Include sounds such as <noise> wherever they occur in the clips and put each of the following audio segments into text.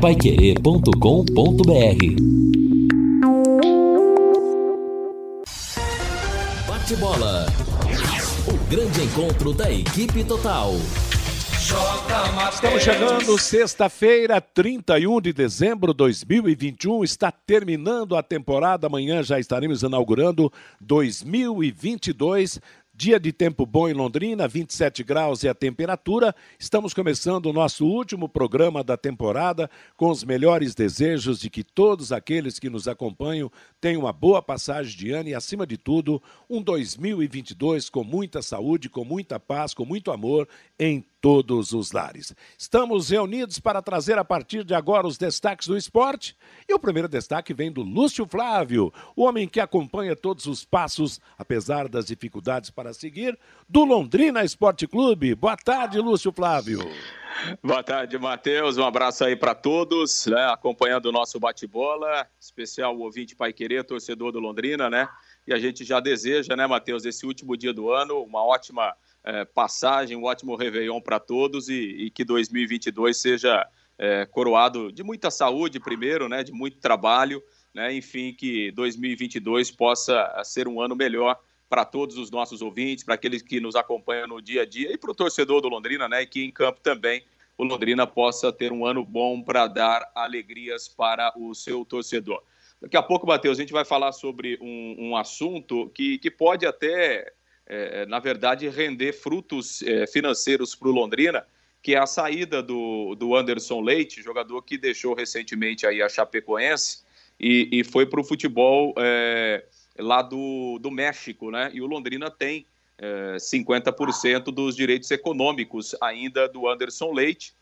paiquerê.com.br Bate bola. O grande encontro da equipe total. Estamos chegando sexta-feira, 31 de dezembro de 2021. Está terminando a temporada. Amanhã já estaremos inaugurando 2022. Dia de tempo bom em Londrina, 27 graus e a temperatura. Estamos começando o nosso último programa da temporada com os melhores desejos de que todos aqueles que nos acompanham tenham uma boa passagem de ano e, acima de tudo, um 2022 com muita saúde, com muita paz, com muito amor em todos os lares. Estamos reunidos para trazer a partir de agora os destaques do esporte. E o primeiro destaque vem do Lúcio Flávio, o homem que acompanha todos os passos, apesar das dificuldades para seguir, do Londrina Esporte Clube. Boa tarde, Lúcio Flávio. Boa tarde, Matheus. Um abraço aí para todos, né, acompanhando o nosso bate-bola, especial o ouvinte Pai Querer, torcedor do Londrina, né? E a gente já deseja, né, Matheus, esse último dia do ano, uma ótima é, passagem, um ótimo Réveillon para todos e, e, que 2022 seja é, coroado de muita saúde, primeiro, né, de muito trabalho, né, enfim, que 2022 possa ser um ano melhor para todos os nossos ouvintes, para aqueles que nos acompanham no dia a dia e para o torcedor do Londrina, né, e que em campo também o Londrina possa ter um ano bom para dar alegrias para o seu torcedor. Daqui a pouco, Matheus, a gente vai falar sobre um, um assunto que, que pode até é, na verdade, render frutos é, financeiros para o Londrina, que é a saída do, do Anderson Leite, jogador que deixou recentemente aí a Chapecoense e, e foi para o futebol é, lá do, do México, né? E o Londrina tem é, 50% dos direitos econômicos ainda do Anderson Leite.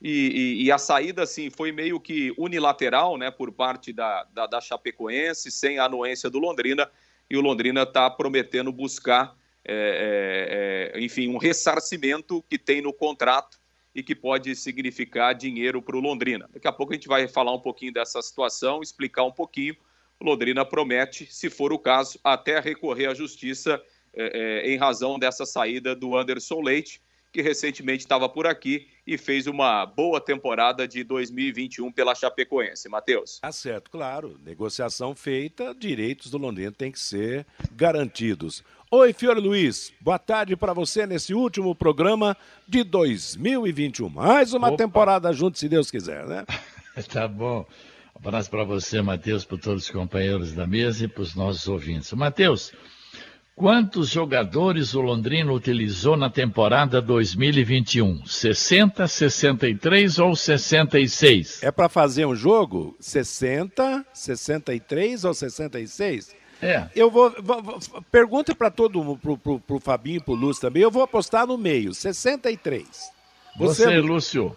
E, e, e, a saída, assim, foi meio que unilateral, né, por parte da, da, da Chapecoense, sem a anuência do Londrina, e o Londrina está prometendo buscar é, é, é, enfim, um ressarcimento que tem no contrato e que pode significar dinheiro para o Londrina. Daqui a pouco a gente vai falar um pouquinho dessa situação, explicar um pouquinho. O Londrina promete, se for o caso, até recorrer à justiça é, é, em razão dessa saída do Anderson Leite, que recentemente estava por aqui e fez uma boa temporada de 2021 pela Chapecoense. Matheus. Tá certo, claro. Negociação feita, direitos do Londrina têm que ser garantidos. Oi, Fiore Luiz. Boa tarde para você nesse último programa de 2021. Mais uma Opa. temporada junto, se Deus quiser, né? <laughs> tá bom. Um abraço para você, Matheus, para todos os companheiros da mesa e para os nossos ouvintes. Matheus, quantos jogadores o Londrina utilizou na temporada 2021? 60, 63 ou 66? É para fazer um jogo? 60, 63 ou 66? É. Eu vou. vou, vou pergunta para todo mundo, pro, pro, pro Fabinho, pro Lúcio também. Eu vou apostar no meio, 63. Você, Você Lúcio.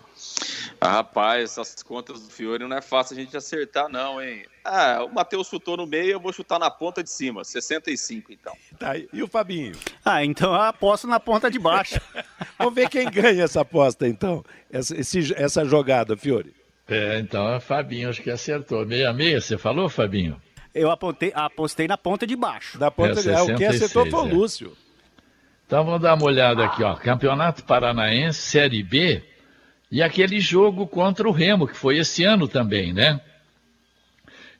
Ah, rapaz, essas contas do Fiore não é fácil a gente acertar, não, hein? Ah, o Matheus chutou no meio, eu vou chutar na ponta de cima. 65, então. Tá, e o Fabinho? Ah, então eu aposto na ponta de baixo. <laughs> Vamos ver quem ganha essa aposta, então. Essa, esse, essa jogada, Fiore. É, então é Fabinho, acho que acertou. Meia meia, você falou, Fabinho? Eu apontei, apostei na ponta de baixo. Da ponta é, de baixo. O que acertou foi o é. Lúcio. Então vamos dar uma olhada aqui, ó. Campeonato Paranaense, Série B. E aquele jogo contra o Remo, que foi esse ano também, né?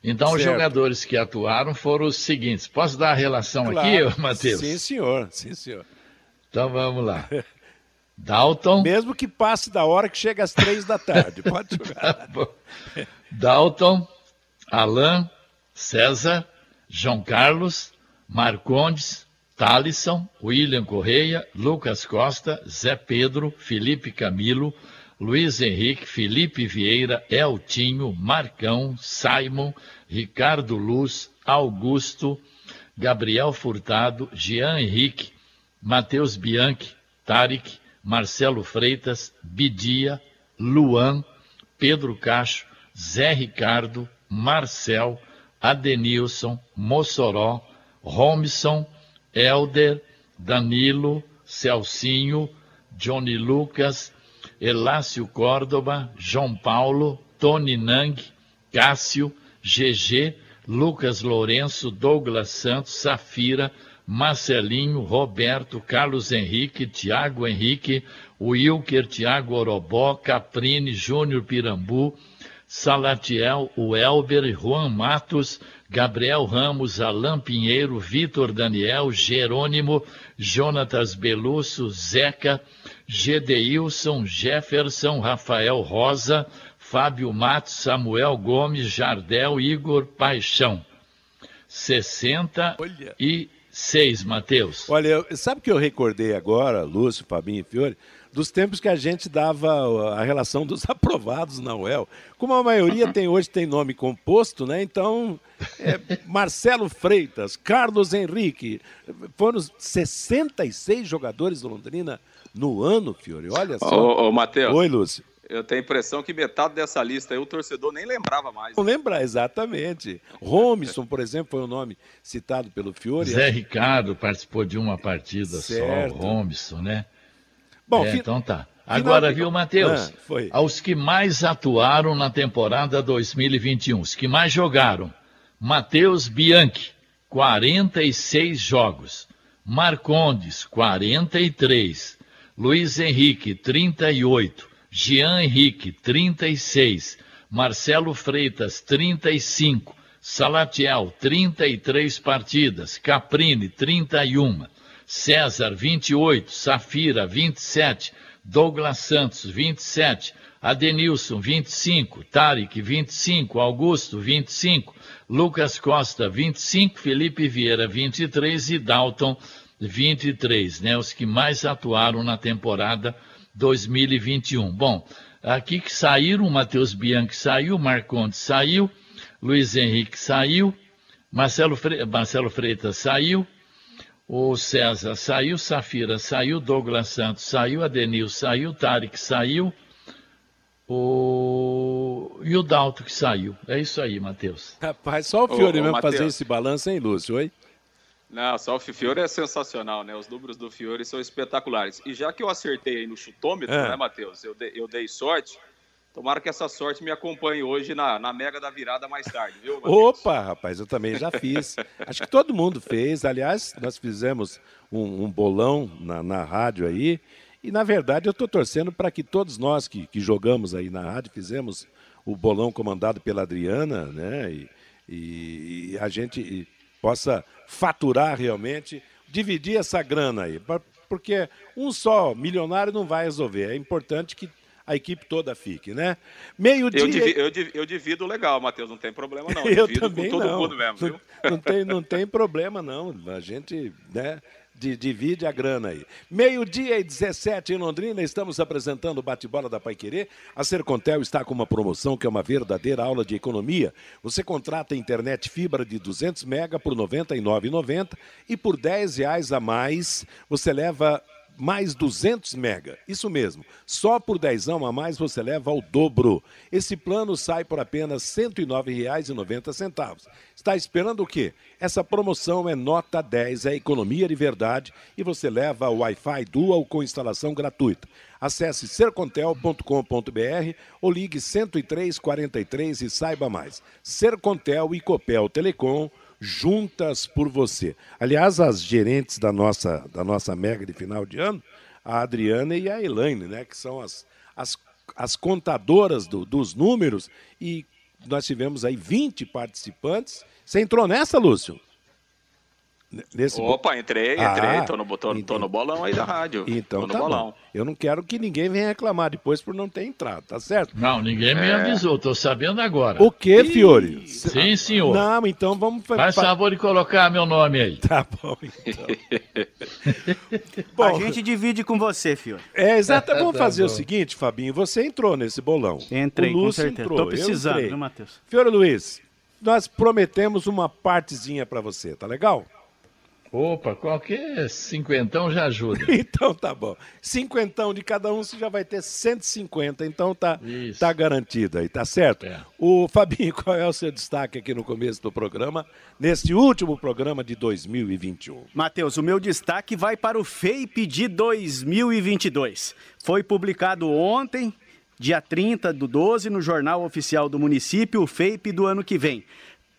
Então, certo. os jogadores que atuaram foram os seguintes. Posso dar a relação claro. aqui, Matheus? Sim, senhor. Sim, senhor. Então, vamos lá. Dalton. <laughs> Mesmo que passe da hora que chega às três da tarde. Pode <laughs> jogar. Dalton, Alain, César, João Carlos, Marcondes, Talisson, William Correia, Lucas Costa, Zé Pedro, Felipe Camilo, Luiz Henrique, Felipe Vieira, Eltinho, Marcão, Simon, Ricardo Luz, Augusto, Gabriel Furtado, Jean Henrique, Matheus Bianchi, Tarek, Marcelo Freitas, Bidia, Luan, Pedro Cacho, Zé Ricardo, Marcel, Adenilson, Mossoró, Romson, Elder, Danilo, Celcinho, Johnny Lucas, Elácio Córdoba, João Paulo, Tony Nang, Cássio, GG, Lucas Lourenço, Douglas Santos, Safira, Marcelinho, Roberto, Carlos Henrique, Tiago Henrique, Wilker, Tiago Orobó, Caprini, Júnior Pirambu, Salatiel, o Elber, Juan Matos, Gabriel Ramos, Alain Pinheiro, Vitor Daniel, Jerônimo, Jonatas Belusso, Zeca, Gedeilson, Jefferson, Rafael Rosa, Fábio Matos, Samuel Gomes, Jardel, Igor Paixão. 66, Matheus. Olha, sabe o que eu recordei agora, Lúcio, Fabinho e Fiore? Dos tempos que a gente dava a relação dos <laughs> aprovados na UEL. Como a maioria tem hoje tem nome composto, né? Então, é, Marcelo Freitas, Carlos Henrique, foram 66 jogadores do Londrina no ano, Fiore. Olha só. Ô, ô Matheus. Oi, Lúcio. Eu tenho a impressão que metade dessa lista aí o torcedor nem lembrava mais. Não lembra, exatamente. Romison, por exemplo, foi o nome citado pelo Fiore. Zé Ricardo participou de uma partida certo. só, Romison, né? Bom, é, então tá. Agora, viu, Matheus? Ah, aos que mais atuaram na temporada 2021, os que mais jogaram. Matheus Bianchi, 46 jogos. Marcondes, 43. Luiz Henrique, 38. Jean Henrique, 36. Marcelo Freitas, 35. Salatiel, 33 partidas. Caprini, 31. César, 28, Safira, 27, Douglas Santos, 27, Adenilson, 25, Tarek, 25, Augusto, 25, Lucas Costa, 25, Felipe Vieira, 23 e Dalton, 23, né? Os que mais atuaram na temporada 2021. Bom, aqui que saíram, Matheus Bianchi saiu, Marcondes saiu, Luiz Henrique saiu, Marcelo, Fre... Marcelo Freitas saiu, o César saiu, Safira saiu, Douglas Santos saiu, Adenil saiu, Tarek saiu, o... e o Dalto que saiu. É isso aí, Matheus. Rapaz, só o Fiore ô, ô, mesmo Mateus. fazer esse balanço, hein, Lúcio? Oi? Não, só o Fiore é sensacional, né? Os números do Fiore são espetaculares. E já que eu acertei aí no chutômetro, é. né, Matheus? Eu, de, eu dei sorte. Tomara que essa sorte me acompanhe hoje na, na Mega da Virada mais tarde, viu? Opa, rapaz, eu também já fiz. Acho que todo mundo fez. Aliás, nós fizemos um, um bolão na, na rádio aí. E, na verdade, eu estou torcendo para que todos nós que, que jogamos aí na rádio, fizemos o bolão comandado pela Adriana, né? E, e, e a gente possa faturar realmente, dividir essa grana aí. Porque um só milionário não vai resolver. É importante que a equipe toda fique, né? Meio-dia. Eu, divido, eu, divido, eu divido legal, Matheus, não tem problema não. <laughs> Eu, eu também com todo não. mundo mesmo, viu? Não, não, tem, não tem problema não. A gente, né? divide a grana aí. Meio-dia e 17 em Londrina, estamos apresentando o bate-bola da Paiquerê. A Sercontel está com uma promoção que é uma verdadeira aula de economia. Você contrata internet fibra de 200 mega por R$ 99,90 e por 10 reais a mais você leva mais 200 mega. Isso mesmo, só por 10 a mais você leva ao dobro. Esse plano sai por apenas R$ 109,90. Está esperando o quê? Essa promoção é nota 10, é economia de verdade e você leva o Wi-Fi Dual com instalação gratuita. Acesse sercontel.com.br ou ligue 10343 e saiba mais. Sercontel e Copel Telecom juntas por você. Aliás, as gerentes da nossa, da nossa mega de final de ano, a Adriana e a Elaine, né, que são as, as, as contadoras do, dos números, e nós tivemos aí 20 participantes. Você entrou nessa, Lúcio? Nesse Opa, entrei, entrei, ah, tô, no, tô, então, tô no bolão aí da rádio. Então tá bolão. Bom. Eu não quero que ninguém venha reclamar depois por não ter entrado, tá certo? Não, ninguém me é... avisou, tô sabendo agora. O que, Fiore? Sim, senhor. Não, então vamos... Faz favor de colocar meu nome aí. <laughs> Tá bom, então. <laughs> bom, A gente divide com você, Fiore. É, exato. Vamos <laughs> tá fazer bom. o seguinte, Fabinho, você entrou nesse bolão. Entrei, o Lúcio com certeza. Entrou, tô precisando, viu, Matheus? Fiore Luiz, nós prometemos uma partezinha para você, tá legal? Opa, qualquer cinquentão já ajuda. <laughs> então tá bom. Cinquentão de cada um, você já vai ter 150, então tá, tá garantido aí, tá certo? É. O Fabinho, <laughs> qual é o seu destaque aqui no começo do programa, neste último programa de 2021? Matheus, o meu destaque vai para o FAPE de 2022. Foi publicado ontem, dia 30 do 12, no Jornal Oficial do Município, o FAPE do ano que vem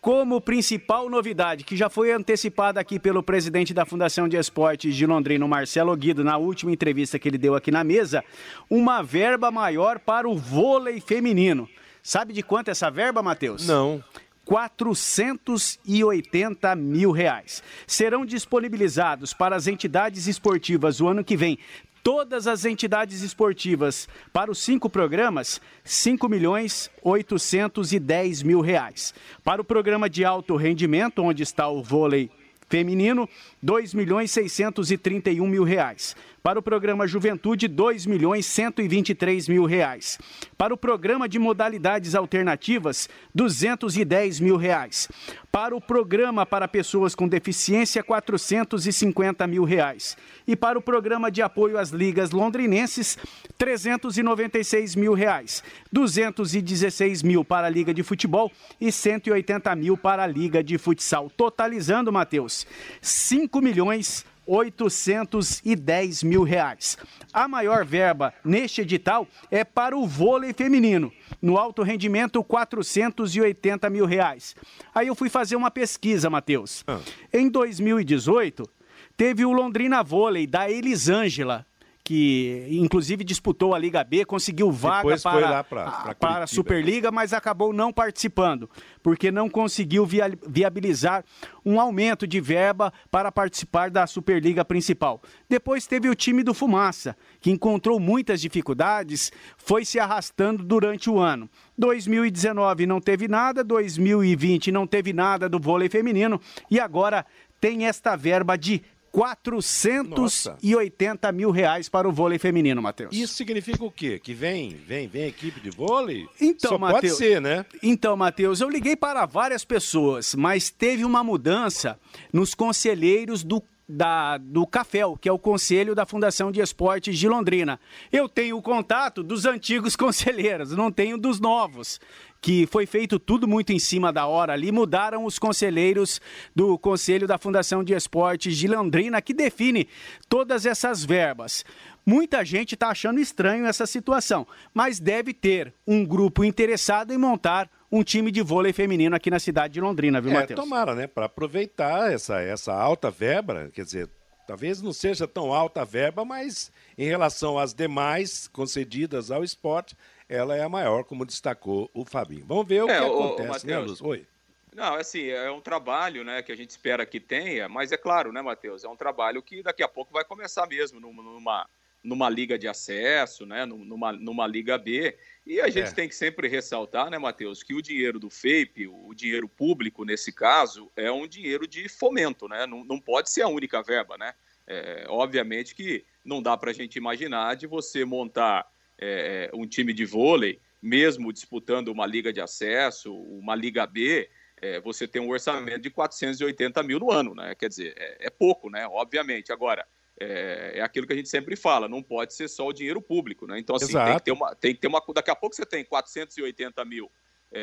como principal novidade, que já foi antecipada aqui pelo presidente da Fundação de Esportes de Londrina, Marcelo Guido, na última entrevista que ele deu aqui na mesa, uma verba maior para o vôlei feminino. Sabe de quanto é essa verba, Matheus? Não. 480 mil reais. Serão disponibilizados para as entidades esportivas o ano que vem todas as entidades esportivas para os cinco programas, 5 milhões 810 mil reais. Para o programa de alto rendimento, onde está o vôlei feminino, 2 milhões 631 mil reais. Para o programa Juventude, 2 milhões 123 mil reais. Para o programa de modalidades alternativas, 210 mil reais. Para o programa para pessoas com deficiência, 450 mil reais. E para o programa de apoio às ligas londrinenses, 396 mil reais. 216 mil para a Liga de Futebol e 180 mil para a Liga de Futsal. Totalizando, Matheus, 5 milhões 810 mil reais. A maior verba neste edital é para o vôlei feminino. No alto rendimento, 480 mil reais. Aí eu fui fazer uma pesquisa, Matheus. Ah. Em 2018, teve o Londrina Vôlei, da Elisângela, que inclusive disputou a Liga B, conseguiu vaga para, pra, para a Superliga, mas acabou não participando, porque não conseguiu via, viabilizar um aumento de verba para participar da Superliga principal. Depois teve o time do Fumaça, que encontrou muitas dificuldades, foi se arrastando durante o ano. 2019 não teve nada, 2020 não teve nada do vôlei feminino e agora tem esta verba de 480 Nossa. mil reais para o vôlei feminino, Matheus. Isso significa o quê? Que vem, vem, vem equipe de vôlei? Então, Só Mateus, pode ser, né? Então, Matheus, eu liguei para várias pessoas, mas teve uma mudança nos conselheiros do da, do CAFEL, que é o Conselho da Fundação de Esportes de Londrina. Eu tenho o contato dos antigos <laughs> conselheiros, não tenho dos novos que foi feito tudo muito em cima da hora ali, mudaram os conselheiros do Conselho da Fundação de Esportes de Londrina, que define todas essas verbas. Muita gente está achando estranho essa situação, mas deve ter um grupo interessado em montar um time de vôlei feminino aqui na cidade de Londrina, viu, é, Matheus? Tomara, né? Para aproveitar essa, essa alta verba, quer dizer, talvez não seja tão alta a verba, mas em relação às demais concedidas ao esporte, ela é a maior, como destacou o Fabinho. Vamos ver o é, que o, acontece, o né, Luz? Oi. Não, é assim, é um trabalho né, que a gente espera que tenha, mas é claro, né, Matheus? É um trabalho que daqui a pouco vai começar mesmo numa, numa liga de acesso, né, numa, numa liga B. E a gente é. tem que sempre ressaltar, né, Matheus, que o dinheiro do FAPE, o dinheiro público nesse caso, é um dinheiro de fomento, né? Não, não pode ser a única verba, né? É, obviamente que não dá para a gente imaginar de você montar é, um time de vôlei, mesmo disputando uma liga de acesso, uma liga B, é, você tem um orçamento de 480 mil no ano, né? Quer dizer, é, é pouco, né? Obviamente. Agora, é, é, aquilo que a gente sempre fala, não pode ser só o dinheiro público, né? Então, assim, tem que, ter uma, tem que ter uma. Daqui a pouco você tem 480 mil é,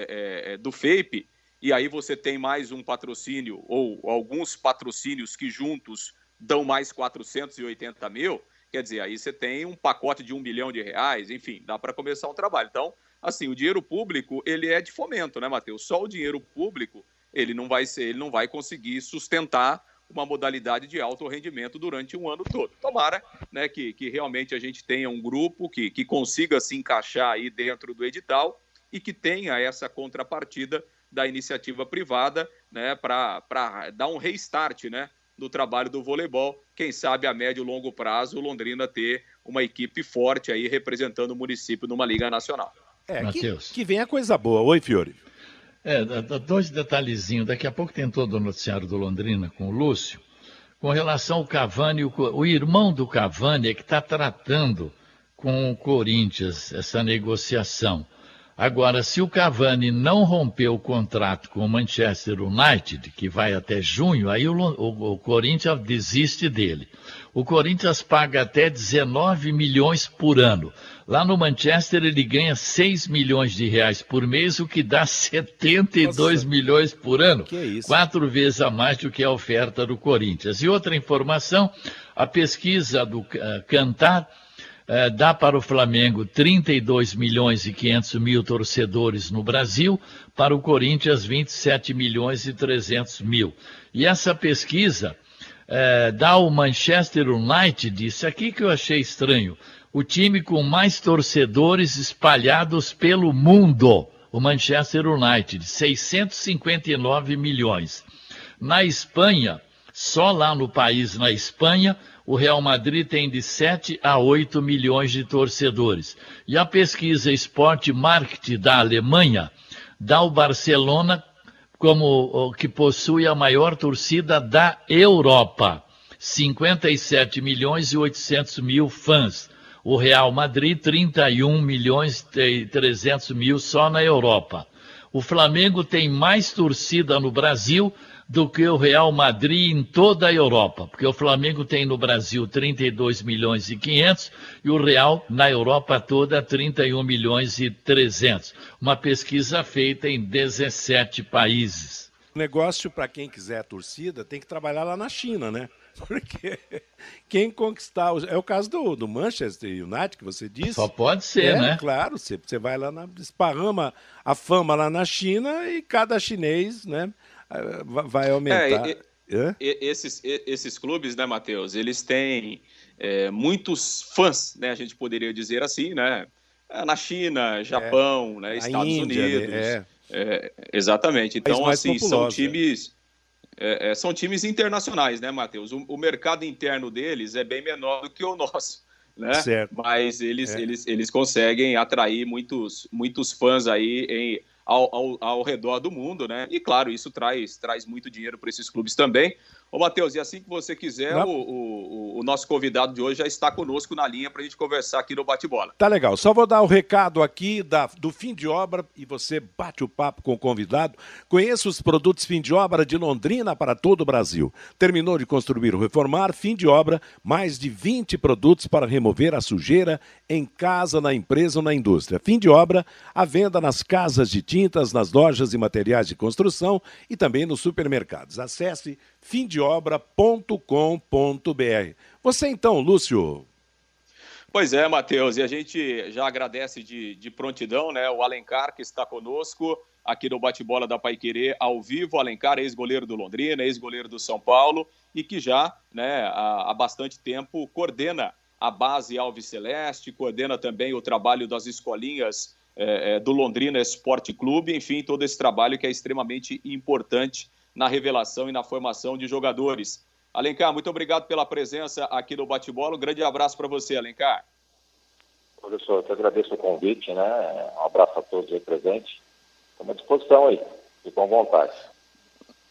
é, é do FAPE, e aí você tem mais um patrocínio, ou alguns patrocínios que juntos dão mais 480 mil. Quer dizer, aí você tem um pacote de um bilhão de reais, enfim, dá para começar um trabalho. Então, assim, o dinheiro público, ele é de fomento, né, Matheus? Só o dinheiro público, ele não vai ser, ele não vai conseguir sustentar uma modalidade de alto rendimento durante um ano todo. Tomara né, que, que realmente a gente tenha um grupo que, que consiga se encaixar aí dentro do edital e que tenha essa contrapartida da iniciativa privada né, para dar um restart né, no trabalho do voleibol. Quem sabe a médio e longo prazo o Londrina ter uma equipe forte aí representando o município numa Liga Nacional. É, que, que vem a coisa boa. Oi, Fiore. É, dois detalhezinhos. Daqui a pouco tem todo o noticiário do Londrina com o Lúcio. Com relação ao Cavani, o, o irmão do Cavani é que está tratando com o Corinthians essa negociação. Agora, se o Cavani não romper o contrato com o Manchester United, que vai até junho, aí o, o, o, Corinthians desiste dele. O Corinthians paga até 19 milhões por ano. Lá no Manchester ele ganha 6 milhões de reais por mês, o que dá <laughs> 72 Nossa. milhões por ano. Que isso? Quatro vezes a mais do que a oferta do Corinthians. E outra informação, a pesquisa do uh, Cantar eh, dá para o Flamengo 32 milhões e 500 mil torcedores no Brasil, para o Corinthians 27 milhões e 300 mil. E essa pesquisa eh, dá ao Manchester United, isso aqui que eu achei estranho, o time com mais torcedores espalhados pelo mundo. o Manchester United, 659 milhões. Na Espanha, só lá no país, na Espanha, o Real Madrid tem de 7 a 8 milhões de torcedores. E a pesquisa Sport Market da Alemanha dá o Barcelona como o que possui a maior torcida da Europa. 57 milhões e 800 mil fãs. O Real Madrid, 31 milhões e 300 mil só na Europa. O Flamengo tem mais torcida no Brasil do que o Real Madrid em toda a Europa, porque o Flamengo tem no Brasil 32 milhões e 500 e o Real na Europa toda 31 milhões e 300. Uma pesquisa feita em 17 países. O negócio para quem quiser a torcida tem que trabalhar lá na China, né? <laughs> Porque quem conquistar. É o caso do, do Manchester United, que você disse. Só pode ser, é, né? Claro, você, você vai lá, na, esparrama a fama lá na China e cada chinês, né? Vai aumentar. É, é? Esses, esses clubes, né, Matheus, eles têm é, muitos fãs, né, a gente poderia dizer assim, né? É, na China, Japão, né, Estados Índia, Unidos. Né, é. exatamente. Então, assim, são times. É, são times internacionais, né, Matheus? O, o, mercado interno deles é bem menor do que o nosso, né? Certo. Mas eles, eles, eles conseguem atrair muitos, muitos fãs aí em, ao, ao, ao redor do mundo, né? E claro, isso traz, traz muito dinheiro para esses clubes também. Ô, Matheus, e assim que você quiser, o, o, o, nosso convidado de hoje já está conosco na linha para a gente conversar aqui no Bate-Bola. Tá legal. Só vou dar o um recado aqui da, do fim de obra e você bate o papo com o convidado. Conheça os produtos fim de obra de Londrina para todo o Brasil. Terminou de construir ou reformar, fim de obra, mais de 20 produtos para remover a sujeira em casa, na empresa ou na indústria. Fim de obra, a venda nas casas de tintas, nas lojas e materiais de construção e também nos supermercados. Acesse fimdeobra.com.br. Você então, Lúcio. Pois é, Matheus, e a gente já agradece de, de prontidão, né? O Alencar que está conosco aqui no Bate-Bola da Paiquerê ao vivo. Alencar, ex-goleiro do Londrina, ex-goleiro do São Paulo e que já, né, há, há bastante tempo coordena a base Alves Celeste, coordena também o trabalho das escolinhas é, do Londrina Esporte Clube, enfim, todo esse trabalho que é extremamente importante na revelação e na formação de jogadores. Alencar, muito obrigado pela presença aqui no Bate-Bola. Um grande abraço para você, Alencar. Professor, eu agradeço o convite, né? Um abraço a todos aí presentes. Estamos à disposição aí, fiquem à vontade.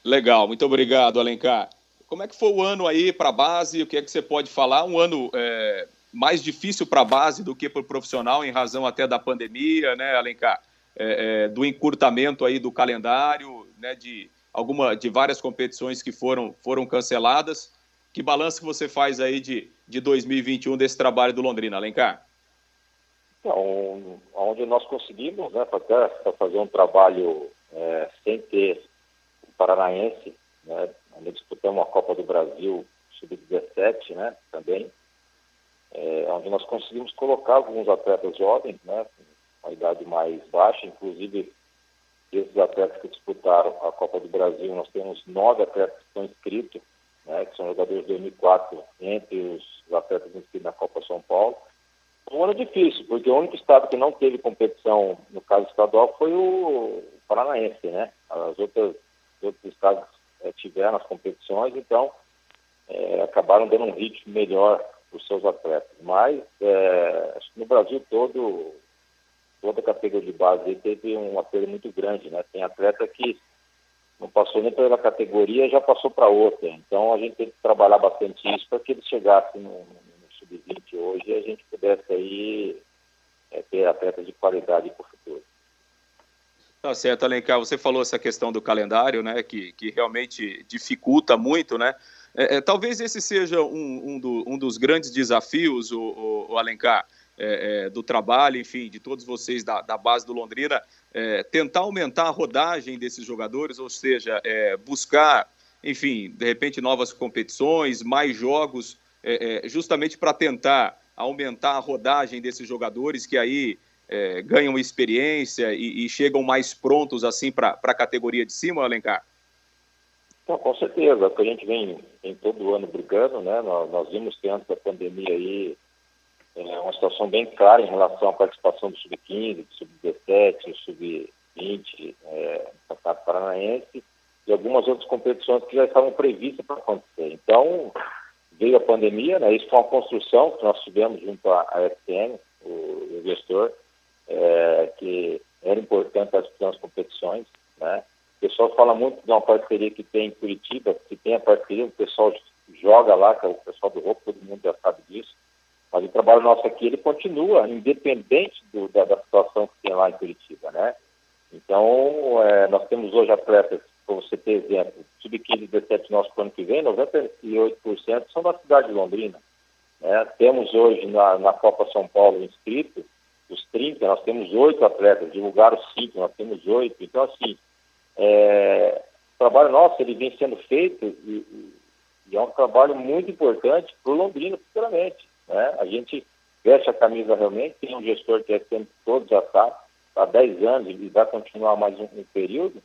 Legal, muito obrigado, Alencar. Como é que foi o ano aí para a base? O que é que você pode falar? Um ano é, mais difícil para a base do que para o profissional, em razão até da pandemia, né, Alencar? É, é, do encurtamento aí do calendário, né, de alguma de várias competições que foram, foram canceladas. Que balanço que você faz aí de, de 2021 desse trabalho do Londrina, Alencar? Então, onde nós conseguimos, né, para fazer um trabalho é, sem ter o Paranaense, né, onde disputamos a Copa do Brasil Sub-17, né, também, é, onde nós conseguimos colocar alguns atletas jovens, né, com a idade mais baixa, inclusive esses atletas que disputaram a Copa do Brasil, nós temos nove atletas que estão inscritos, né, que são jogadores de 2004, entre os atletas inscritos na Copa São Paulo. Um ano difícil, porque o único estado que não teve competição, no caso estadual, foi o Paranaense, né? As outras, os outros estados é, tiveram as competições, então é, acabaram dando um ritmo melhor para os seus atletas. Mas é, no Brasil todo toda a categoria de base teve um apelo muito grande, né? Tem atleta que não passou nem pela categoria já passou para outra. Então a gente tem que trabalhar bastante isso para que eles chegassem no, no sub-20 hoje e a gente pudesse aí é, ter atletas de qualidade para o futuro. Tá certo, Alencar. Você falou essa questão do calendário, né? Que, que realmente dificulta muito, né? É, é, talvez esse seja um, um, do, um, dos grandes desafios, o, o, o Alencar é, é, do trabalho, enfim, de todos vocês da, da base do Londrina, é, tentar aumentar a rodagem desses jogadores, ou seja, é, buscar, enfim, de repente novas competições, mais jogos, é, é, justamente para tentar aumentar a rodagem desses jogadores que aí ganham experiência e, e, chegam mais prontos assim para a categoria de cima, Alencar? Então, com certeza, que a gente vem, vem todo ano brigando, né? Nós, nós vimos que antes da pandemia aí é uma situação bem clara em relação à participação do Sub-15, do Sub-17, do Sub-20 sub-20, é, Campeonato Paranaense e algumas outras competições que já estavam previstas para acontecer. Então, veio a pandemia, né? Isso foi uma construção que nós tivemos junto à, FTN, o, gestor, é, que era importante as competições, né? O pessoal fala muito de uma parceria que tem em Curitiba, que tem a parceria, o pessoal joga lá, que é o pessoal do roupa, todo mundo já sabe disso. Mas o trabalho nosso aqui, ele continua, independente do, da, da, situação que tem lá em Curitiba, né? Então, é, nós temos hoje atletas, para você ter exemplo, sub-15 e 17 nosso ano que vem, 98% são da cidade de Londrina. Né? Temos hoje na, na Copa São Paulo inscritos, os 30, nós temos oito atletas, divulgaram cinco, nós temos oito. Então, assim, é, o trabalho nosso ele vem sendo feito e, e é um trabalho muito importante para o Londrina futuramente. Né? A gente veste a camisa realmente, tem um gestor que é sempre todo já está há 10 anos e vai continuar mais um, um, período,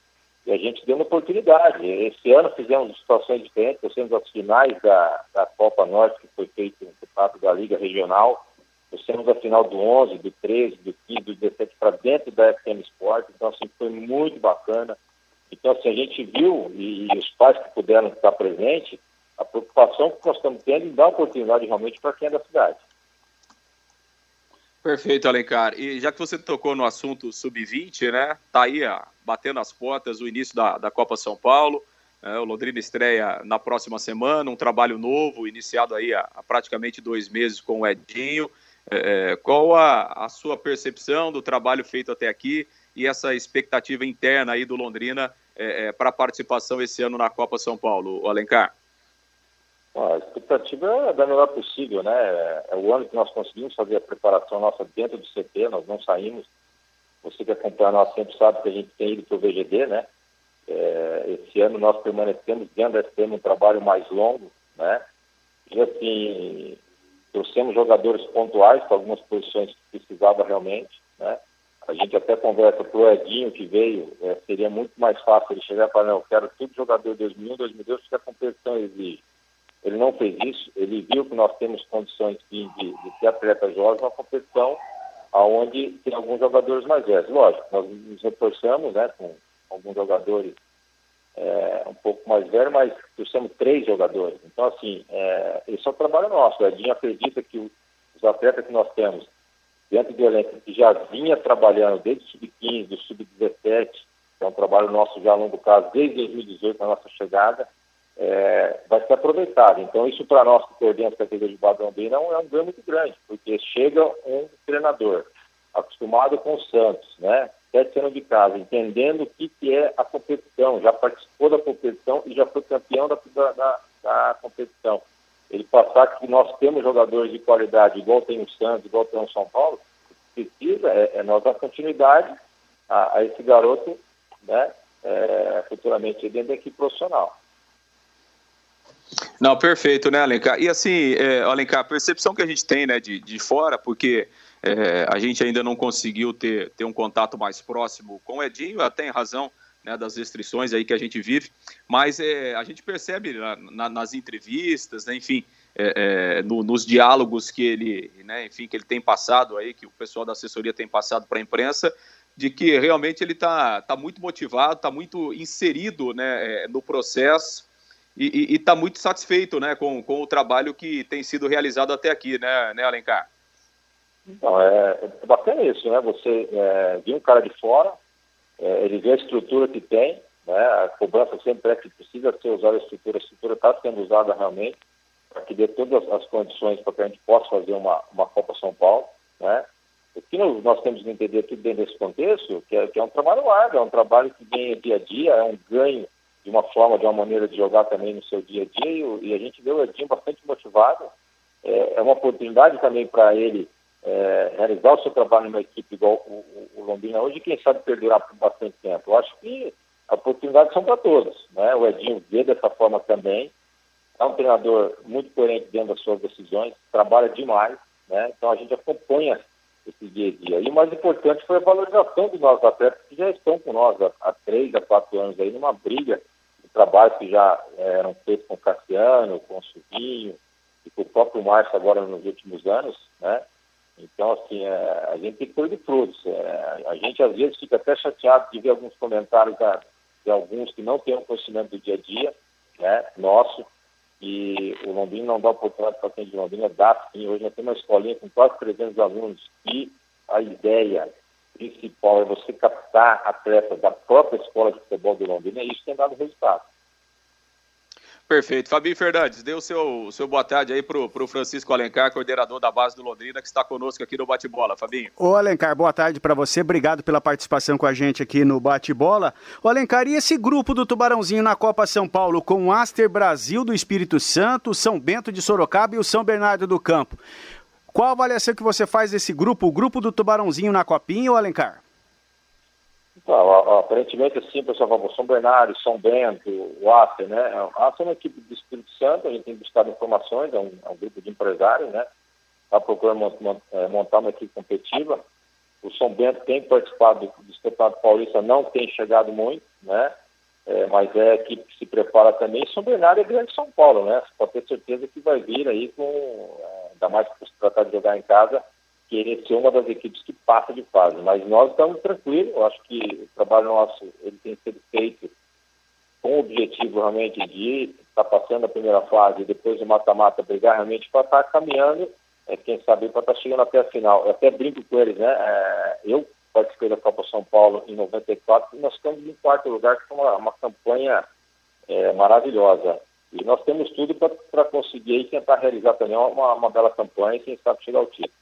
e a gente deu uma oportunidade. Esse ano fizemos situações diferentes, fizemos as finais da, da Copa Norte, que foi feito no campeonato da Liga Regional, fizemos a final do 11, do 13, do 15, do 17 para dentro da FM Sport, então assim, foi muito bacana. Então, assim, a gente viu, e, e os pais que puderam estar presentes, a preocupação que nós estamos tendo em dar oportunidade realmente para quem é da cidade. Perfeito, Alencar. E já que você tocou no assunto sub-20, né? Tá aí ó, batendo as portas o início da, da Copa São Paulo. É, o Londrina estreia na próxima semana, um trabalho novo, iniciado aí há, há praticamente dois meses com o Edinho. É, é qual a, a sua percepção do trabalho feito até aqui e essa expectativa interna aí do Londrina é, é, para a participação esse ano na Copa São Paulo, Alencar? A expectativa é da melhor possível, né? É o ano que nós conseguimos fazer a preparação nossa dentro do CT, nós não saímos. Você que acompanha nós sempre sabe que a gente tem ido para o VGD, né? É, esse ano nós permanecemos dentro da SPM um trabalho mais longo, né? E assim, trouxemos jogadores pontuais para algumas posições que precisava realmente, né? A gente até conversa para o Edinho que veio, é, seria muito mais fácil ele chegar e falar, não, eu quero tudo jogador 2001, 2002, porque a competição exige. Ele não fez isso, ele viu que nós temos condições de, de, de ter atletas jovens numa competição onde tem alguns jogadores mais velhos. Lógico, nós nos reforçamos né, com alguns jogadores é, um pouco mais velhos, mas trouxemos três jogadores. Então, assim, é, esse é o trabalho nosso. O Edinho acredita que os atletas que nós temos dentro do elenco, que já vinha trabalhando desde o sub-15, do sub-17, que é um trabalho nosso já a longo prazo, desde 2018, na nossa chegada, é, vai ser aproveitado. Então, isso para nós que coordenamos a categoria de Badambina não é um ganho muito grande, porque chega um treinador acostumado com o Santos, né? Sete anos de casa, entendendo o que, que é a competição, já participou da competição e já foi campeão da, da, da competição. Ele passar que nós temos jogadores de qualidade, igual tem o Santos, igual tem o São Paulo, precisa é, é nós dar continuidade a, a esse garoto, né? É, futuramente dentro da equipe profissional. Não, perfeito, né, Alencar? E assim, é, Alencar, a percepção que a gente tem né, de, de fora, porque é, a gente ainda não conseguiu ter, ter um contato mais próximo com o Edinho, até em razão né, das restrições aí que a gente vive, mas é, a gente percebe na, na, nas entrevistas, né, enfim, é, é, no, nos diálogos que ele, né, enfim, que ele tem passado aí, que o pessoal da assessoria tem passado para a imprensa, de que realmente ele está tá muito motivado, está muito inserido né, é, no processo, e está muito satisfeito né, com, com o trabalho que tem sido realizado até aqui, né, né Alencar? Então, é, é bacana isso, né? Você é, vir um cara de fora, é, ele vê a estrutura que tem, né? A cobrança sempre é que precisa ser usada a estrutura, a estrutura está sendo usada realmente para que dê todas as condições para que a gente possa fazer uma, uma Copa São Paulo, né? O que nós temos que entender tudo dentro desse contexto, que é, que é um trabalho árduo, é um trabalho que vem dia a dia, é um ganho de uma forma, de uma maneira de jogar também no seu dia a dia, e, a gente vê o Edinho bastante motivado. É, é uma oportunidade também para ele é, realizar o seu trabalho numa equipe igual o, o, Londrina hoje, quem sabe perdurar por bastante tempo. Eu acho que as oportunidades são para todos. Né? O Edinho vê dessa forma também, é um treinador muito coerente dentro das suas decisões, trabalha demais, né? então a gente acompanha esse dia a dia. E o mais importante foi a valorização dos nossos atletas que já estão com nós há, há três a quatro anos aí numa briga trabalhos que já eh, eram feitos com o Cassiano, com o Silvinho e com o próprio Márcio agora nos últimos anos, né? Então, assim, é, a gente tem que colher frutos. É, a gente, às vezes, fica até chateado de ver alguns comentários da, de alguns que não têm o conhecimento do dia a dia, né, nosso, e o Londrina não dá oportunidade para quem de Londrina, dá sim. Hoje nós temos uma escolinha com quase 300 alunos e a ideia principal é você captar atletas da própria escola de futebol de Londrina e isso tem dado resultado. Perfeito. Fabinho Fernandes, dê o seu, seu boa tarde aí pro, pro Francisco Alencar, coordenador da base do Londrina, que está conosco aqui no Bate-Bola. Fabinho. Ô Alencar, boa tarde para você. Obrigado pela participação com a gente aqui no Bate-Bola. Ô Alencar, e esse grupo do Tubarãozinho na Copa São Paulo com o Aster Brasil do Espírito Santo, São Bento de Sorocaba e o São Bernardo do Campo. Qual a avaliação que você faz desse grupo, o grupo do Tubarãozinho na Copinha, ô Alencar? Então, aparentemente, assim, pessoal São Bernardo, São Bento, o Acer, né? O Acer é uma equipe do Espírito Santo, a gente tem buscado informações, é um, é um grupo de empresários, né? Está procurando é, montar uma equipe competitiva. O São Bento tem participado do, do Campeonato Paulista, não tem chegado muito, né? É, mas é a equipe que se prepara também. São Bernardo é grande São Paulo, né? Você pode ter certeza que vai vir aí com, é, ainda mais por se tratar de jogar em casa, querer ser uma das equipes que passa de fase. Mas nós estamos tranquilos, eu acho que o trabalho nosso ele tem sido feito com o objetivo realmente de estar tá passando a primeira fase e depois o mata-mata brigar realmente para estar tá caminhando, é, quem sabe para estar tá chegando até a final. Eu até brinco com eles, né? É, eu participei da Copa São Paulo em 94 e nós estamos em quarto lugar, que foi uma, uma campanha é, maravilhosa. E nós temos tudo para conseguir e tentar realizar também uma, uma bela campanha e quem sabe chegar ao título.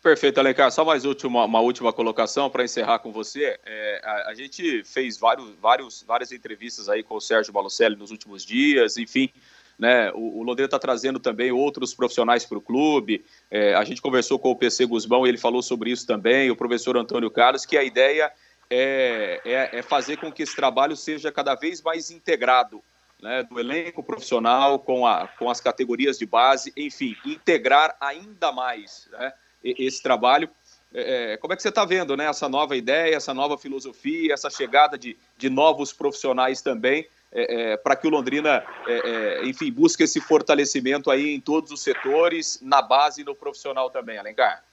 Perfeito, Alencar. Só mais última, uma última colocação para encerrar com você. É, a, a, gente fez vários, vários, várias entrevistas aí com o Sérgio Balocelli nos últimos dias, enfim. Né, o, o Londrina está trazendo também outros profissionais para o clube. É, a gente conversou com o PC Guzmão e ele falou sobre isso também, o professor Antônio Carlos, que a ideia é, é, é fazer com que esse trabalho seja cada vez mais integrado. Né, do elenco profissional com, a, com as categorias de base, enfim, integrar ainda mais. Né? esse trabalho. É, é, como é que você está vendo né, essa nova ideia, essa nova filosofia, essa chegada de, de novos profissionais também, é, é, para que o Londrina, é, é, enfim, busque esse fortalecimento aí em todos os setores, na base e no profissional também, Alencar?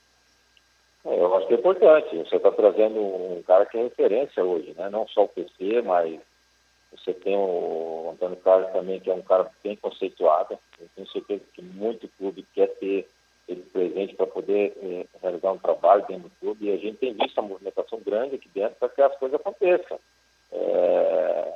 Eu acho que é importante. Você está trazendo um cara que é referência hoje, né? não só o PC, mas você tem o Antônio Carlos também, que é um cara bem conceituado. Eu tenho certeza que muito clube quer ter ele presente para poder eh, realizar um trabalho dentro do clube e a gente tem visto uma movimentação grande aqui dentro para que as coisas aconteçam. É,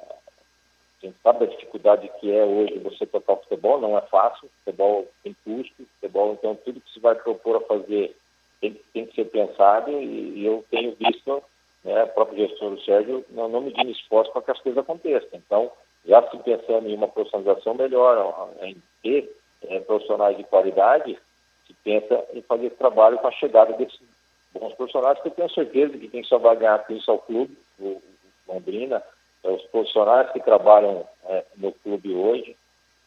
a gente sabe da dificuldade que é hoje você tocar futebol, não é fácil, futebol tem custo, futebol, então tudo que se vai propor a fazer tem, tem que ser pensado e, e eu tenho visto né, o próprio gestor do Sérgio não, não medindo esforço para que as coisas aconteçam. Então, já se pensando em uma profissionalização melhor, em ter é, profissionais de qualidade, que pensa em fazer esse trabalho com a chegada desses bons profissionais, que eu tenho certeza que quem só vai ganhar com isso ao clube, o Londrina, é os profissionais que trabalham é, no clube hoje,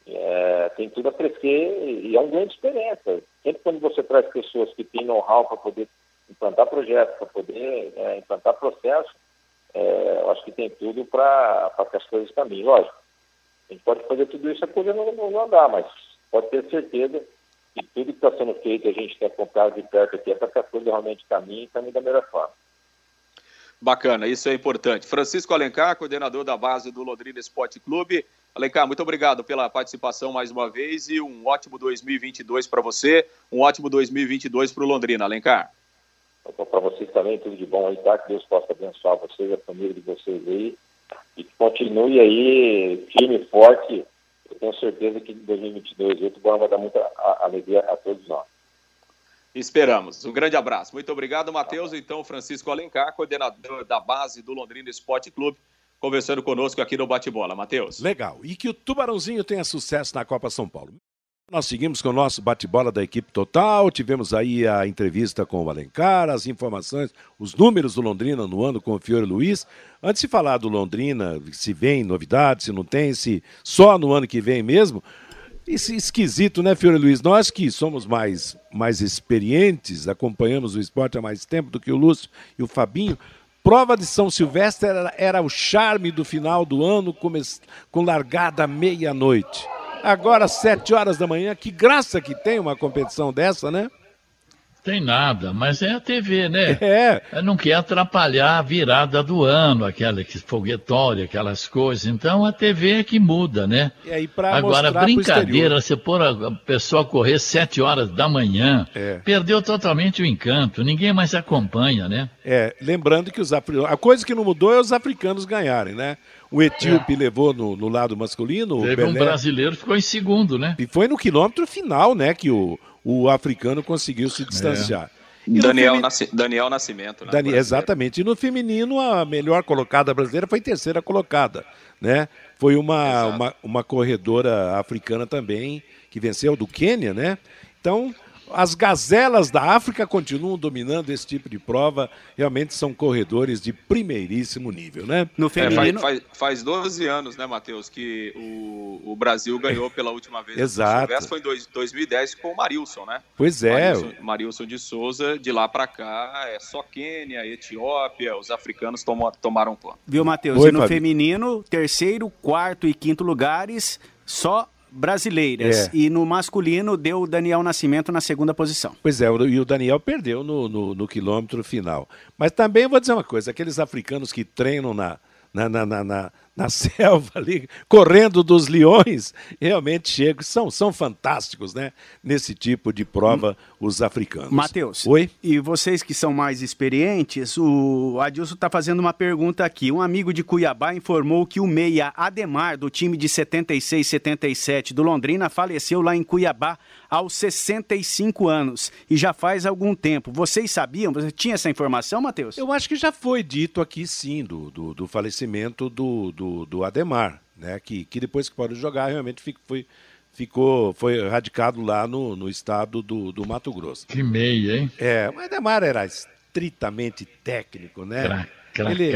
é, tem tudo a crescer e é uma grande experiência. Sempre quando você traz pessoas que têm know-how para poder implantar projetos, para poder é, implantar processos, é, eu acho que tem tudo para que as coisas caminhem. Lógico, a gente pode fazer tudo isso, a coisa não, não andar, mas pode ter certeza e tudo que está sendo feito, a gente quer acompanhar de perto aqui, é para que a coisa realmente caminhe e caminhe da melhor forma. Bacana, isso é importante. Francisco Alencar, coordenador da base do Londrina Esporte Clube. Alencar, muito obrigado pela participação mais uma vez e um ótimo 2022 para você, um ótimo 2022 para o Londrina, Alencar. Para vocês também, tudo de bom aí, tá? Que Deus possa abençoar vocês, a família de vocês aí. E que continue aí firme e forte eu tenho certeza que em 2022 o Tubarão vai dar muita alegria a todos nós. Esperamos. Um grande abraço. Muito obrigado, Matheus. Então, Francisco Alencar, coordenador da base do Londrina Esporte Clube, conversando conosco aqui no Bate-Bola. Matheus. Legal. E que o Tubarãozinho tenha sucesso na Copa São Paulo. Nós seguimos com o nosso bate-bola da equipe total. Tivemos aí a entrevista com o Alencar, as informações, os números do Londrina no ano com o Fiore Luiz. Antes de falar do Londrina, se vem novidade, se não tem, se só no ano que vem mesmo. Esse esquisito, né, Fiore Luiz? Nós que somos mais, mais experientes, acompanhamos o esporte há mais tempo do que o Lúcio e o Fabinho. Prova de São Silvestre era, era o charme do final do ano, com largada meia-noite. Agora, sete horas da manhã, que graça que tem uma competição dessa, né? Tem nada, mas é a TV, né? <laughs> É. Não quer atrapalhar a virada do ano, aquela que foguetória, aquelas coisas. Então a TV é que muda, né? E aí, pra Agora, brincadeira, você pôr a pessoa correr sete horas da manhã, é. perdeu totalmente o encanto. Ninguém mais acompanha, né? É, lembrando que os africanos. A coisa que não mudou é os africanos ganharem, né? O etíope é. levou no, no, lado masculino. Teve um brasileiro ficou em segundo, né? E foi no quilômetro final, né? Que o o africano conseguiu se distanciar. É. Daniel, Nasci... Daniel Nascimento. Né, Dani... Exatamente. E no feminino, a melhor colocada brasileira foi terceira colocada. Né? Foi uma, uma, uma corredora africana também, que venceu do Quênia, né? Então, as gazelas da África continuam dominando esse tipo de prova. Realmente são corredores de primeiríssimo nível, né? No feminino... É, faz, faz, faz 12 anos, né, Matheus, que o, o Brasil ganhou pela última vez. <laughs> Exato. foi em dois, 2010 com o Marilson, né? Pois é. Marilson, Marilson de Souza, de lá para cá, é só Quênia, Etiópia, os africanos tomam, tomaram conta. Viu, Matheus? E no Fábio? feminino, terceiro, quarto e quinto lugares, só brasileiras. É. E no masculino deu o Daniel Nascimento na segunda posição. Pois é, e o Daniel perdeu no, no, no quilômetro final. Mas também vou dizer uma coisa: aqueles africanos que treinam na, na, na, na, na <laughs> selva ali, correndo dos leões, realmente chegam, são, são fantásticos, né? Nesse tipo de prova, os africanos. Matheus. Oi? E vocês que são mais experientes, o Adilson está fazendo uma pergunta aqui. Um amigo de Cuiabá informou que o meia Ademar, do time de 76 77 do Londrina, faleceu lá em Cuiabá aos 65 anos e já faz algum tempo. Vocês sabiam? Você tinha essa informação, Matheus? Eu acho que já foi dito aqui sim, do, do, do falecimento do do, do Ademar, né? Que, que depois que parou de jogar, realmente fico, foi, ficou, foi radicado lá no, no estado do, do Mato Grosso. Que meia, hein? É, o Ademar era estritamente técnico, né? Ele,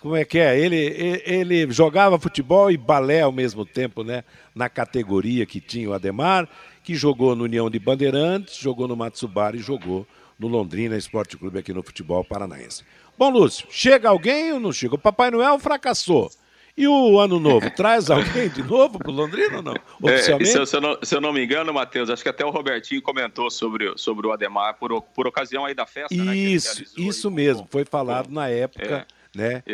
como é que é? Ele, ele, ele, jogava futebol e balé ao mesmo tempo, né? Na categoria que tinha o Ademar, que jogou no União de Bandeirantes, jogou no Matsubara e jogou no Londrina Esporte Clube aqui no futebol paranaense. Bom, Lúcio, chega alguém ou não chega? O Papai Noel fracassou. E o ano novo, <laughs> traz alguém de novo para o Londrina ou não? Oficialmente? É, se, eu, se, eu não, se, eu não, me engano, Matheus, acho que até o Robertinho comentou sobre, sobre o Ademar por, por ocasião aí da festa. Né, isso, né, isso mesmo, com, foi falado com, na época. É, né?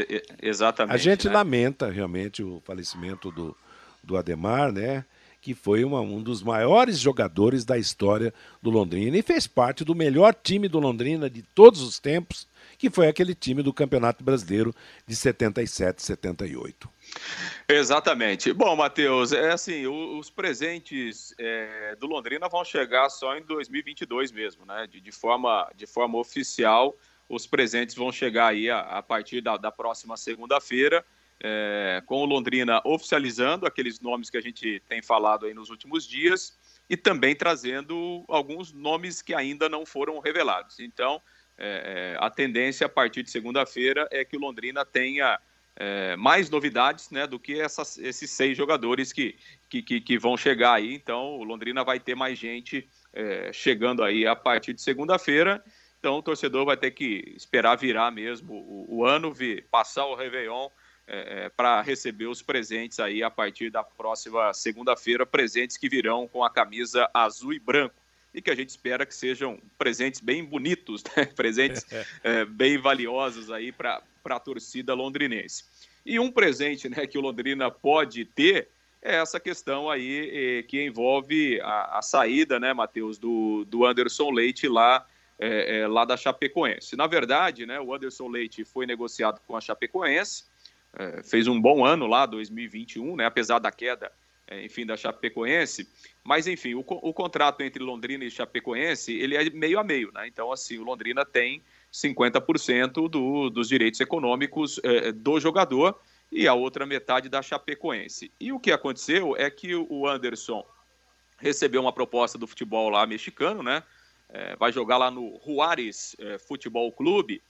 exatamente. A gente né? lamenta realmente o falecimento do, do Ademar, né? Que foi uma, um dos maiores jogadores da história do Londrina e fez parte do melhor time do Londrina de todos os tempos, que foi aquele time do Campeonato Brasileiro de 77, 78. Exatamente. Bom, Matheus, é assim, os presentes é, do Londrina vão chegar só em 2022 mesmo, né? De, de forma, de forma oficial, os presentes vão chegar aí a, a partir da, da próxima segunda-feira, é, com o Londrina oficializando aqueles nomes que a gente tem falado aí nos últimos dias e também trazendo alguns nomes que ainda não foram revelados. Então, é, é a tendência a partir de segunda-feira é que o Londrina tenha é, mais novidades né, do que essas, esses seis jogadores que, que, que, que, vão chegar aí. Então, o Londrina vai ter mais gente é, chegando aí a partir de segunda-feira. Então, o torcedor vai ter que esperar virar mesmo o, o ano, vir, passar o Réveillon é, é para receber os presentes aí a partir da próxima segunda-feira. Presentes que virão com a camisa azul e branco e que a gente espera que sejam presentes bem bonitos, né? <laughs> presentes é, bem valiosos aí para a torcida londrinense. E um presente né, que o Londrina pode ter é essa questão aí eh, que envolve a, a, saída, né, Matheus, do, do Anderson Leite lá, é, é, lá da Chapecoense. Na verdade, né, o Anderson Leite foi negociado com a Chapecoense, é, fez um bom ano lá, 2021, né, apesar da queda, enfim, da Chapecoense, mas, enfim, o, o contrato entre Londrina e Chapecoense, ele é meio a meio, né? Então, assim, o Londrina tem 50% do, dos direitos econômicos é, do jogador e a outra metade da Chapecoense. E o que aconteceu é que o Anderson recebeu uma proposta do futebol lá mexicano, né? É, vai jogar lá no Juárez é, Futebol Clube.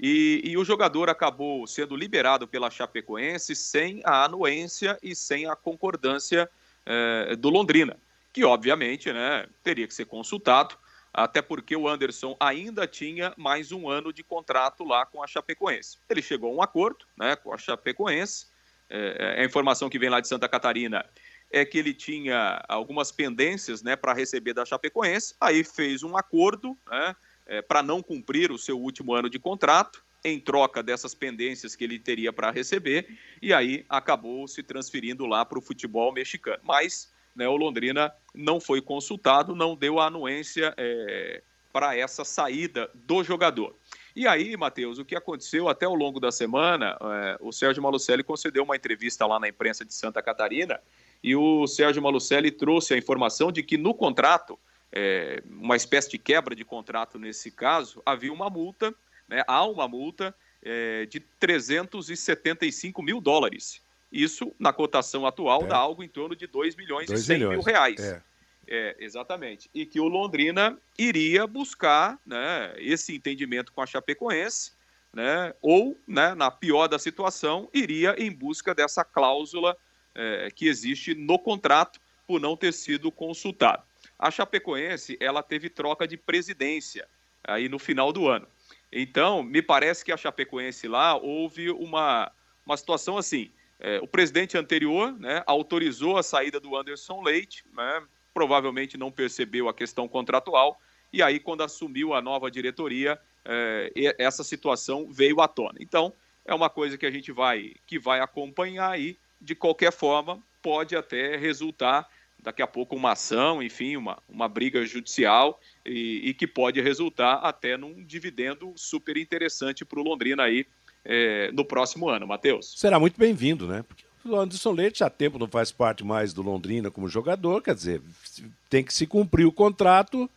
E, e, o jogador acabou sendo liberado pela Chapecoense sem a anuência e sem a concordância é, do Londrina que obviamente né, teria que ser consultado, até porque o Anderson ainda tinha mais um ano de contrato lá com a Chapecoense. Ele chegou a um acordo né, com a Chapecoense, é, é, a informação que vem lá de Santa Catarina é que ele tinha algumas pendências né, para receber da Chapecoense, aí fez um acordo né, é, para não cumprir o seu último ano de contrato, em troca dessas pendências que ele teria para receber, e aí acabou se transferindo lá para o futebol mexicano. Mas né, o Londrina não foi consultado, não deu a anuência é, para essa saída do jogador. E aí, Matheus, o que aconteceu até ao longo da semana, é, o Sérgio Malucelli concedeu uma entrevista lá na imprensa de Santa Catarina e o Sérgio Malucelli trouxe a informação de que no contrato, é, uma espécie de quebra de contrato nesse caso, havia uma multa, né, há uma multa é, de 375 mil dólares. Isso, na cotação atual, é. dá algo em torno de 2 milhões 2 e 100 milhões. mil reais. É. É, exatamente. E que o Londrina iria buscar né, esse entendimento com a Chapecoense, né, ou, né, na pior da situação, iria em busca dessa cláusula é, que existe no contrato por não ter sido consultado. A Chapecoense ela teve troca de presidência aí no final do ano. Então, me parece que a Chapecoense lá houve uma, uma situação assim. É, o presidente anterior né, autorizou a saída do Anderson Leite, né, provavelmente não percebeu a questão contratual, e aí, quando assumiu a nova diretoria, é, essa situação veio à tona. Então, é uma coisa que a gente vai, que vai acompanhar aí, de qualquer forma, pode até resultar daqui a pouco uma ação, enfim, uma, uma briga judicial e, e que pode resultar até num dividendo super interessante para o Londrina aí é, no próximo ano, Matheus. Será muito bem-vindo, né? Porque o Anderson Leite há tempo não faz parte mais do Londrina como jogador, quer dizer, tem que se cumprir o contrato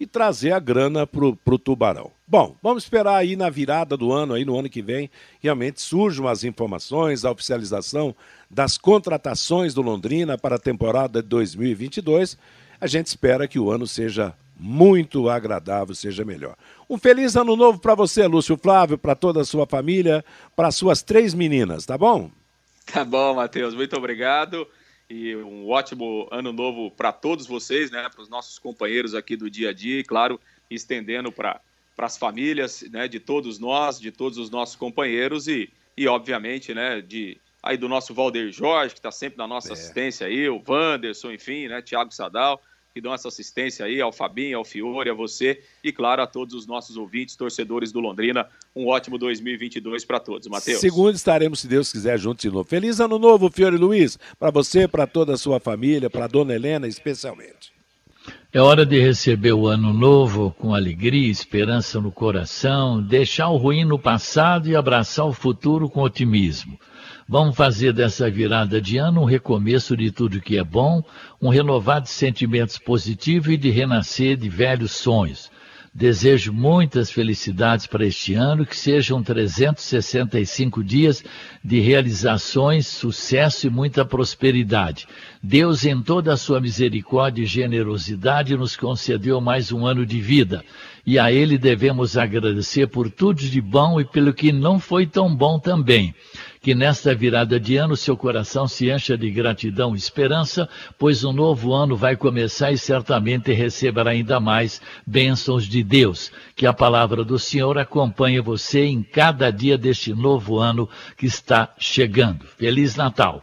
e trazer a grana para o Tubarão. Bom, vamos esperar aí na virada do ano, aí no ano que vem, realmente surjam as informações, a oficialização das contratações do Londrina para a temporada de 2022. A gente espera que o ano seja muito agradável, seja melhor. Um feliz ano novo para você, Lúcio Flávio, para toda a sua família, para suas três meninas, tá bom? Tá bom, Matheus, muito obrigado. E um ótimo ano novo para todos vocês, né? Para os nossos companheiros aqui do dia a dia, e claro, estendendo para as famílias, né? De todos nós, de todos os nossos companheiros e, e obviamente, né? De aí do nosso Valder Jorge, que está sempre na nossa é. assistência aí, o Wanderson, enfim, né? Tiago Sadal que dão essa assistência aí, ao Fabinho, ao Fiore, a você e, claro, a todos os nossos ouvintes, torcedores do Londrina. Um ótimo 2022 para todos, Matheus. Segundo estaremos, se Deus quiser, juntos de novo. Feliz ano novo, Fiore Luiz, para você, para toda a sua família, para a dona Helena especialmente. É hora de receber o ano novo com alegria, esperança no coração, deixar o ruim no passado e abraçar o futuro com otimismo. Vamos fazer dessa virada de ano um recomeço de tudo que é bom, um renovar de sentimentos positivos e de renascer de velhos sonhos. Desejo muitas felicidades para este ano, que sejam 365 dias de realizações, sucesso e muita prosperidade. Deus, em toda a sua misericórdia e generosidade, nos concedeu mais um ano de vida. E a Ele devemos agradecer por tudo de bom e pelo que não foi tão bom também que nesta virada de ano seu coração se encha de gratidão e esperança, pois um novo ano vai começar e certamente receberá ainda mais bênçãos de Deus. Que a palavra do Senhor acompanhe você em cada dia deste novo ano que está chegando. Feliz Natal!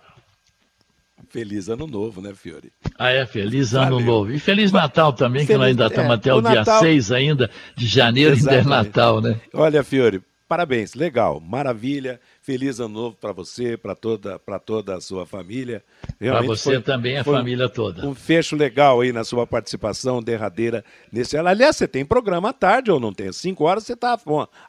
Feliz Ano Novo, né, Fiore? Ah, é, Feliz Ano Valeu. Novo. E Feliz Natal também, feliz, que nós ainda estamos é, até o, o dia Natal... 6 ainda de janeiro, Exatamente. ainda é Natal, né? Olha, Fiore, parabéns, legal, maravilha. Feliz ano novo para você, para toda, toda a sua família. Para você foi, também, a família toda. Um fecho legal aí na sua participação derradeira nesse. Aliás, você tem programa à tarde ou não tem? Cinco horas você está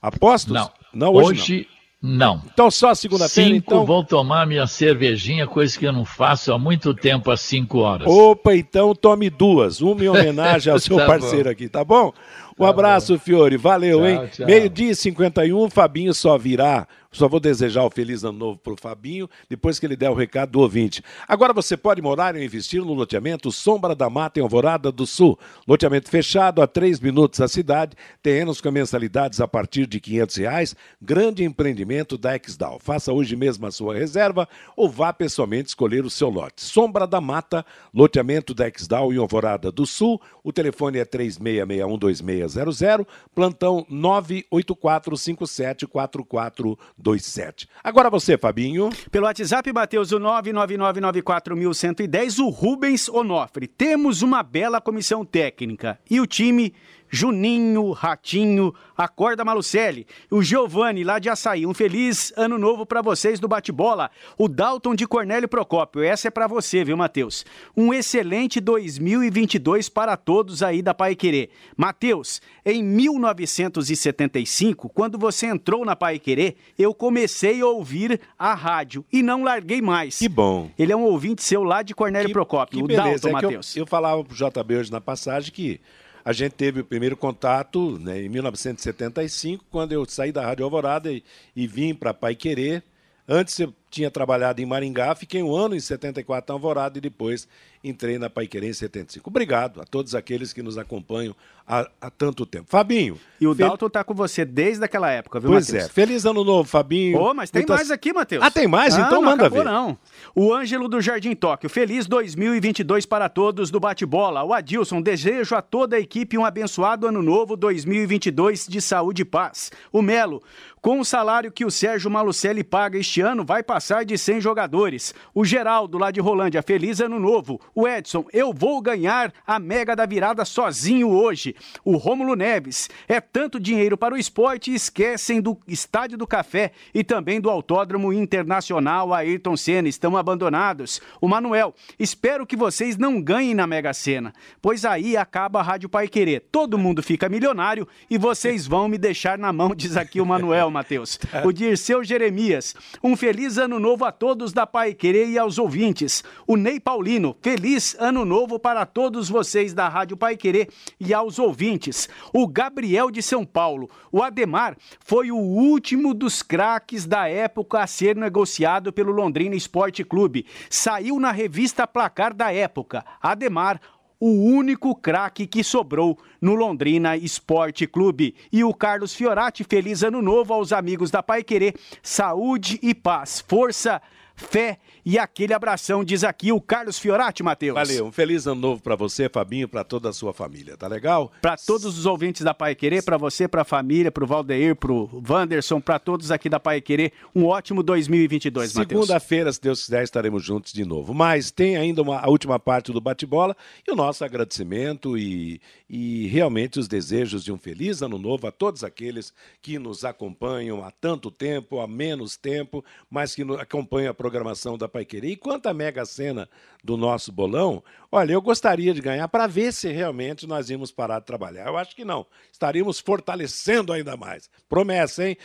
apostos? Não. Não, hoje, hoje não. Não. Então só segunda-feira, então? vou tomar minha cervejinha, coisa que eu não faço há muito tempo, às cinco horas. Opa, então tome duas. Uma em <laughs> homenagem ao seu tá parceiro bom. aqui, tá bom? Um tá abraço, bom. Fiore. Valeu, tchau, hein? Meio-dia e 51, Fabinho só virá só vou desejar o feliz ano novo para o Fabinho, depois que ele der o recado do ouvinte. Agora você pode morar ou investir no loteamento Sombra da Mata em Alvorada do Sul. Loteamento fechado a três minutos da cidade, terrenos com mensalidades a partir de R$ reais. Grande empreendimento da Exdal. Faça hoje mesmo a sua reserva ou vá pessoalmente escolher o seu lote. Sombra da Mata, loteamento da Exdal em Alvorada do Sul. O telefone é 36612600, plantão 9845744 27. Agora você, Fabinho. Pelo WhatsApp, Matheus, o 99994110, o Rubens Onofre. Temos uma bela comissão técnica e o time Juninho, Ratinho, Acorda Malucelli, o Giovanni lá de Açaí. Um feliz ano novo para vocês do bate-bola. O Dalton de Cornélio Procópio, essa é para você, viu, Matheus? Um excelente 2022 para todos aí da Pai Querer. Matheus, em 1975, quando você entrou na Pai Querer, eu comecei a ouvir a rádio e não larguei mais. Que bom. Ele é um ouvinte seu lá de Cornélio que, Procópio, que o beleza. Dalton, é Matheus. Eu, eu falava pro JB hoje na passagem que a gente teve o primeiro contato né, em 1975, quando eu saí da Rádio Alvorada e, e vim para Pai Querer. Antes eu tinha trabalhado em Maringá, fiquei um ano em 74 em Alvorada e depois entrei na Paiquerê em 75. Obrigado a todos aqueles que nos acompanham há, há tanto tempo. Fabinho. E o fel... Dalton está com você desde aquela época, viu, Pois Mateus? é. Feliz ano novo, Fabinho. Ô, oh, mas tem Muitas... mais aqui, Matheus. Ah, tem mais? Ah, então não manda acabou, ver. não. O Ângelo do Jardim Tóquio. Feliz 2022 para todos do Bate-Bola. O Adilson, desejo a toda a equipe um abençoado ano novo 2022 de saúde e paz. O Melo, com o salário que o Sérgio Malucelli paga este ano, vai passar de 100 jogadores. O Geraldo, lá de Rolândia, feliz ano novo. O Edson, eu vou ganhar a mega da virada sozinho hoje. O Rômulo Neves, é tanto dinheiro para o esporte, esquecem do Estádio do Café e também do Autódromo Internacional Ayrton Senna, estão abandonados. O Manuel, espero que vocês não ganhem na Mega Sena, pois aí acaba a Rádio Pai Querer. Todo mundo fica milionário e vocês vão me deixar na mão, diz aqui o Manuel, Matheus. O Dirceu Jeremias, um feliz ano novo a todos da Pai Querer e aos ouvintes. O Ney Paulino, feliz ano novo para todos vocês da Rádio Pai Querer e aos ouvintes. O Gabriel de São Paulo, o Ademar, foi o último dos craques da época a ser negociado pelo Londrina Esporte Clube. Saiu na revista Placar da época. Ademar, o único craque que sobrou no Londrina Esporte Clube. E o Carlos Fiorati, feliz ano novo aos amigos da Pai Querer. Saúde e paz, força, fé e aquele abração, diz aqui o Carlos Fiorati, Matheus. Valeu, um feliz ano novo para você, Fabinho, para toda a sua família, tá legal? Para todos os ouvintes da Pai Querer, para você, para a família, para o Valdeir, para o Wanderson, para todos aqui da Pai Querer, um ótimo 2022, Matheus. Segunda-feira, se Deus quiser, estaremos juntos de novo. Mas tem ainda uma, a última parte do bate-bola e o nosso agradecimento e, e realmente os desejos de um feliz ano novo a todos aqueles que nos acompanham há tanto tempo, há menos tempo, mas que acompanham a programação da Pai Querer. E quanto à Mega Sena do nosso bolão, olha, eu gostaria de ganhar para ver se realmente nós íamos parar de trabalhar. Eu acho que não. Estaríamos fortalecendo ainda mais. Promessa, hein?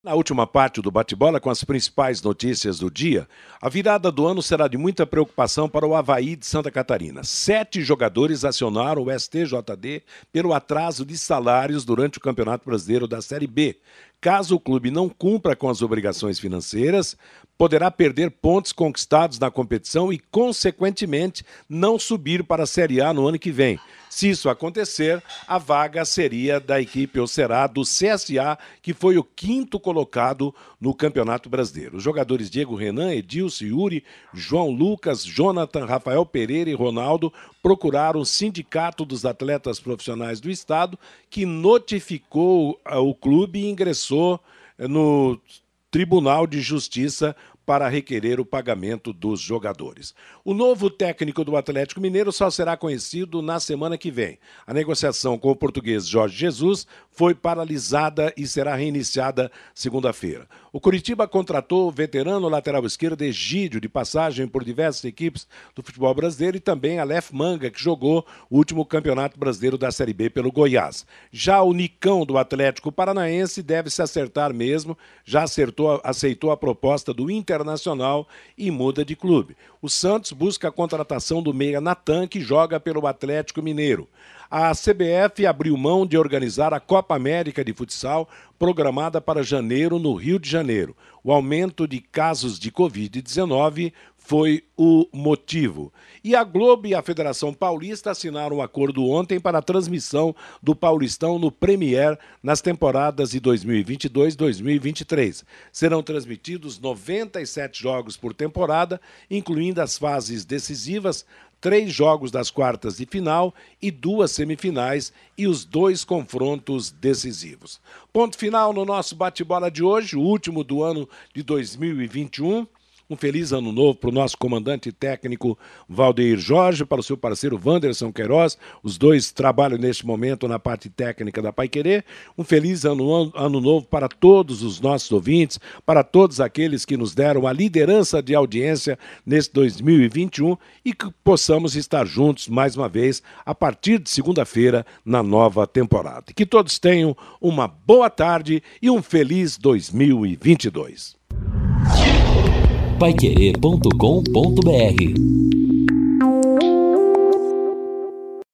Na última parte do bate-bola, com as principais notícias do dia, a virada do ano será de muita preocupação para o Havaí de Santa Catarina. Sete jogadores acionaram o STJD pelo atraso de salários durante o Campeonato Brasileiro da Série B. Caso o clube não cumpra com as obrigações financeiras, poderá perder pontos conquistados na competição e, consequentemente, não subir para a Série A no ano que vem. Se isso acontecer, a vaga seria da equipe, ou será do CSA, que foi o quinto colocado no Campeonato Brasileiro. Os jogadores Diego Renan, Edilson, Yuri, João Lucas, Jonathan, Rafael Pereira e Ronaldo procuraram o Sindicato dos Atletas Profissionais do Estado, que notificou o clube e ingressou eh, no Tribunal de Justiça para requerer o pagamento dos jogadores. O novo técnico do Atlético Mineiro só será conhecido na semana que vem. A negociação com o português Jorge Jesus foi paralisada e será reiniciada segunda-feira. O Curitiba contratou o veterano lateral esquerdo Egídio, de passagem por diversas equipes do futebol brasileiro, e também Aleph Manga, que jogou o último campeonato brasileiro da Série B pelo Goiás. Já o Nicão do Atlético Paranaense deve se acertar mesmo, já acertou, aceitou a proposta do Inter Internacional e muda de clube. O Santos busca a contratação do meia Natan, que joga pelo Atlético Mineiro. A CBF abriu mão de organizar a Copa América de Futsal, programada para janeiro no Rio de Janeiro. O aumento de casos de Covid-19 foi o motivo. E a Globo e a Federação Paulista assinaram um acordo ontem para a transmissão do Paulistão no Premier nas temporadas de 2022-2023. Serão transmitidos 97 jogos por temporada, incluindo as fases decisivas, três jogos das quartas de final e duas semifinais e os dois confrontos decisivos. Ponto final no nosso bate-bola de hoje, o último do ano de 2021. Um feliz ano novo para o nosso comandante técnico Valdeir Jorge, para o seu parceiro Wanderson Queiroz. Os dois trabalham neste momento na parte técnica da Pai Querer. Um feliz ano, ano novo para todos os nossos ouvintes, para todos aqueles que nos deram a liderança de audiência nesse 2021 e que possamos estar juntos mais uma vez a partir de segunda-feira na nova temporada. Que todos tenham uma boa tarde e um feliz 2022 paiquerê.com.br